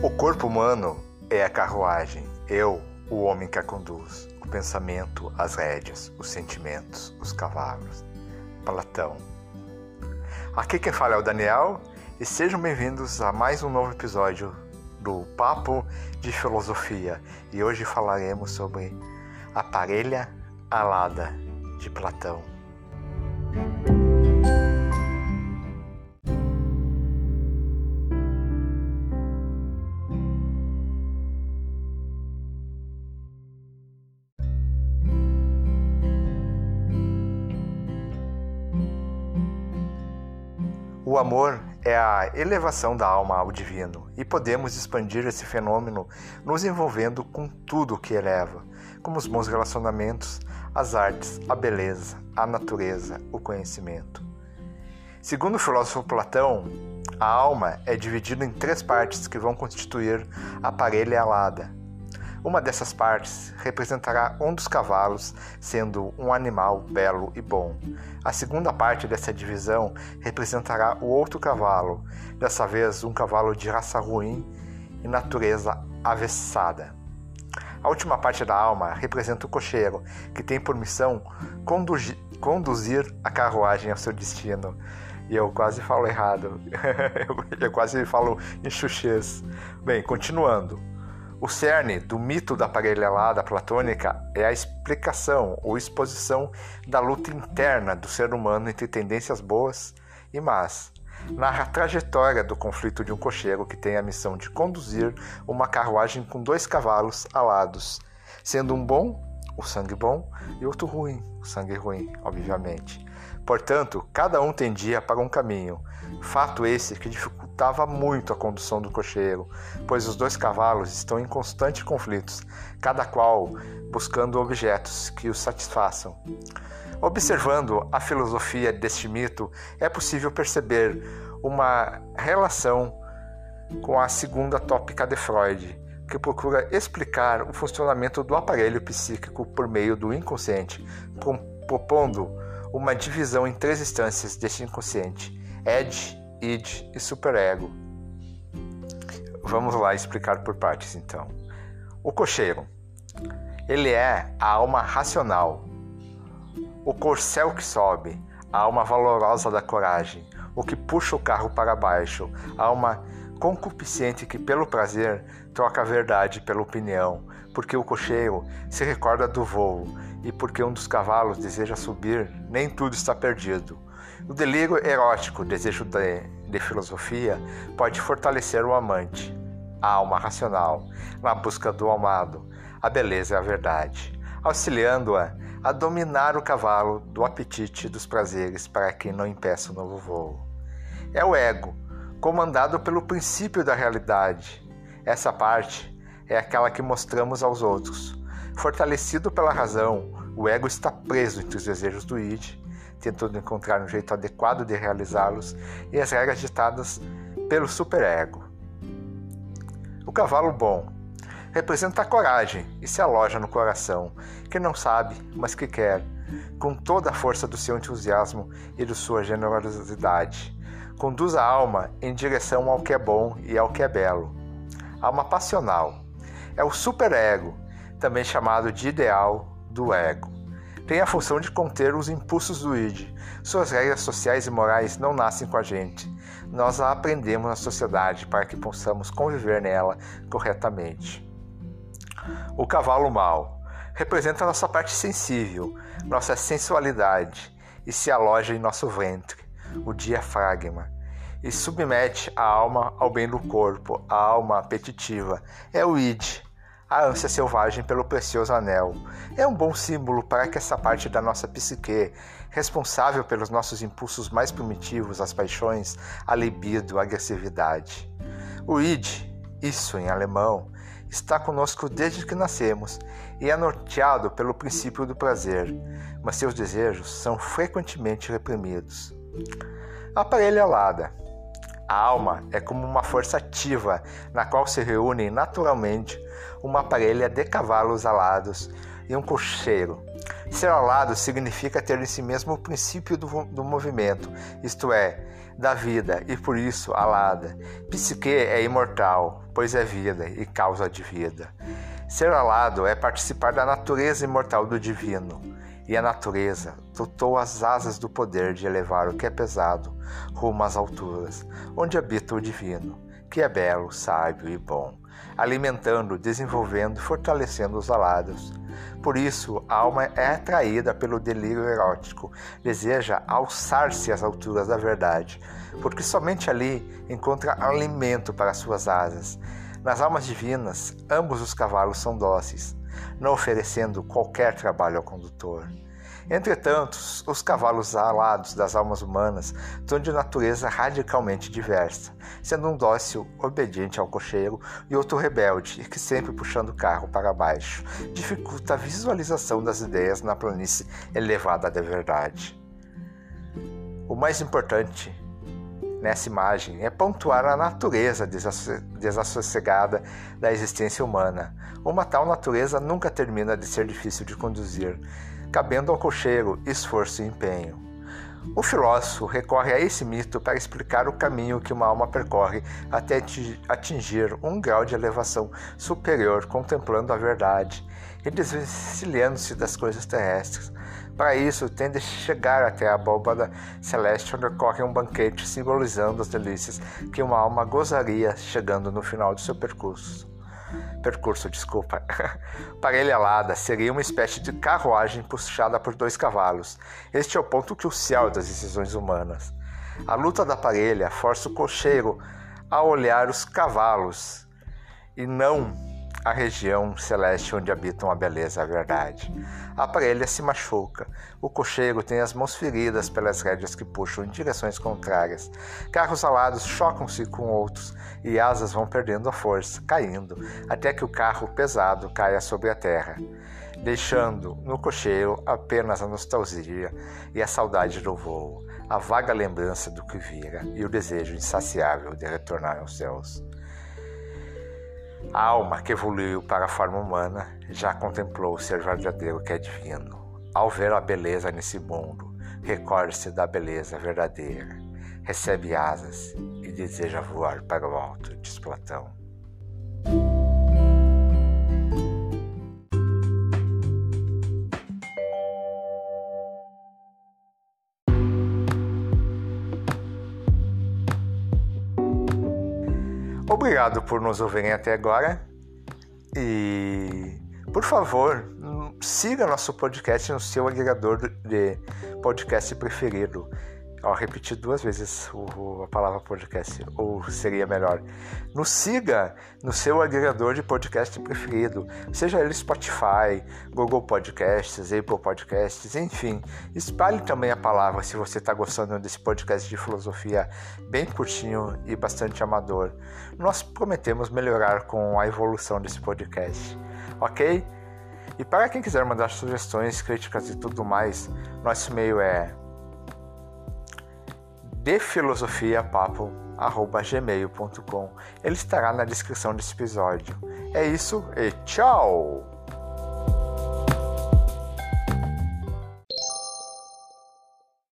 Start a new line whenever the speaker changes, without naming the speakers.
O corpo humano é a carruagem, eu, o homem que a conduz, o pensamento, as rédeas, os sentimentos, os cavalos. Platão. Aqui quem fala é o Daniel e sejam bem-vindos a mais um novo episódio do Papo de Filosofia e hoje falaremos sobre a parelha alada de Platão. O amor é a elevação da alma ao divino e podemos expandir esse fenômeno nos envolvendo com tudo o que eleva, como os bons relacionamentos, as artes, a beleza, a natureza, o conhecimento. Segundo o filósofo Platão, a alma é dividida em três partes que vão constituir a parelha alada, uma dessas partes representará um dos cavalos, sendo um animal belo e bom. A segunda parte dessa divisão representará o outro cavalo, dessa vez um cavalo de raça ruim e natureza avessada. A última parte da alma representa o cocheiro, que tem por missão conduzir a carruagem ao seu destino. E eu quase falo errado, eu quase falo em chuchês. Bem, continuando. O cerne do mito da parelhalada platônica é a explicação ou exposição da luta interna do ser humano entre tendências boas e más. Narra a trajetória do conflito de um cocheiro que tem a missão de conduzir uma carruagem com dois cavalos alados, sendo um bom, o sangue bom, e outro ruim, o sangue ruim, obviamente. Portanto, cada um tendia para um caminho, fato esse que dificultava muito a condução do cocheiro, pois os dois cavalos estão em constantes conflitos, cada qual buscando objetos que os satisfaçam. Observando a filosofia deste mito, é possível perceber uma relação com a segunda tópica de Freud, que procura explicar o funcionamento do aparelho psíquico por meio do inconsciente, propondo uma divisão em três instâncias deste inconsciente: id, id e superego. Vamos lá explicar por partes então. O cocheiro. Ele é a alma racional, o corcel que sobe, a alma valorosa da coragem, o que puxa o carro para baixo, a alma concupiscente que, pelo prazer, troca a verdade pela opinião, porque o cocheiro se recorda do voo e porque um dos cavalos deseja subir, nem tudo está perdido. O delírio erótico, desejo de, de filosofia, pode fortalecer o amante, a alma racional, na busca do amado, a beleza e a verdade, auxiliando-a a dominar o cavalo do apetite dos prazeres para que não impeça o novo voo. É o ego, comandado pelo princípio da realidade. Essa parte é aquela que mostramos aos outros. Fortalecido pela razão, o ego está preso entre os desejos do id, tentando encontrar um jeito adequado de realizá-los e as regras ditadas pelo superego. O cavalo bom representa a coragem e se aloja no coração, que não sabe, mas que quer, com toda a força do seu entusiasmo e de sua generosidade. Conduz a alma em direção ao que é bom e ao que é belo. Alma passional é o superego, também chamado de ideal do ego. Tem a função de conter os impulsos do id. Suas regras sociais e morais não nascem com a gente. Nós a aprendemos na sociedade para que possamos conviver nela corretamente. O cavalo mau representa nossa parte sensível, nossa sensualidade e se aloja em nosso ventre, o diafragma, e submete a alma ao bem do corpo, a alma apetitiva. É o id, a ânsia selvagem pelo precioso anel. É um bom símbolo para que essa parte da nossa psique, responsável pelos nossos impulsos mais primitivos, as paixões, a libido, a agressividade. O id, isso em alemão, está conosco desde que nascemos e é norteado pelo princípio do prazer, mas seus desejos são frequentemente reprimidos. Aparelho alada. A alma é como uma força ativa na qual se reúnem naturalmente uma parelha de cavalos alados e um cocheiro. Ser alado significa ter em si mesmo o princípio do, do movimento, isto é, da vida, e por isso alada. Psique é imortal, pois é vida e causa de vida. Ser alado é participar da natureza imortal do divino, e a natureza dotou as asas do poder de elevar o que é pesado rumo às alturas, onde habita o divino, que é belo, sábio e bom, alimentando, desenvolvendo e fortalecendo os alados. Por isso, a alma é atraída pelo delírio erótico, deseja alçar-se às alturas da verdade, porque somente ali encontra alimento para suas asas nas almas divinas, ambos os cavalos são dóceis, não oferecendo qualquer trabalho ao condutor. Entretanto, os cavalos alados das almas humanas são de natureza radicalmente diversa, sendo um dócil obediente ao cocheiro e outro rebelde, que sempre puxando o carro para baixo, dificulta a visualização das ideias na planície elevada da verdade. O mais importante nessa imagem é pontuar a natureza desassossegada da existência humana. Uma tal natureza nunca termina de ser difícil de conduzir, cabendo ao cocheiro esforço e empenho. O filósofo recorre a esse mito para explicar o caminho que uma alma percorre até atingir um grau de elevação superior, contemplando a verdade e desvencilhando-se das coisas terrestres, para isso, tem de chegar até a abóbada celeste onde ocorre um banquete simbolizando as delícias que uma alma gozaria chegando no final do seu percurso. Percurso, desculpa. Parelha alada seria uma espécie de carruagem puxada por dois cavalos. Este é o ponto crucial das decisões humanas. A luta da parelha força o cocheiro a olhar os cavalos e não a região celeste onde habitam a beleza e a verdade. A parelha se machuca. O cocheiro tem as mãos feridas pelas rédeas que puxam em direções contrárias. Carros alados chocam-se com outros e asas vão perdendo a força, caindo, até que o carro pesado caia sobre a terra, deixando no cocheiro apenas a nostalgia e a saudade do voo, a vaga lembrança do que vira e o desejo insaciável de retornar aos céus. A alma que evoluiu para a forma humana já contemplou o ser verdadeiro que é divino. Ao ver a beleza nesse mundo, recorde-se da beleza verdadeira, recebe asas e deseja voar para o alto, diz Platão. Obrigado por nos ouvirem até agora. E, por favor, siga nosso podcast no seu agregador de podcast preferido. Ó, repetir duas vezes o, a palavra podcast, ou seria melhor. Nos siga no seu agregador de podcast preferido, seja ele Spotify, Google Podcasts, Apple Podcasts, enfim. Espalhe também a palavra se você está gostando desse podcast de filosofia bem curtinho e bastante amador. Nós prometemos melhorar com a evolução desse podcast, ok? E para quem quiser mandar sugestões, críticas e tudo mais, nosso e-mail é defilosofiapapo.gmail.com. Ele estará na descrição desse episódio. É isso e tchau!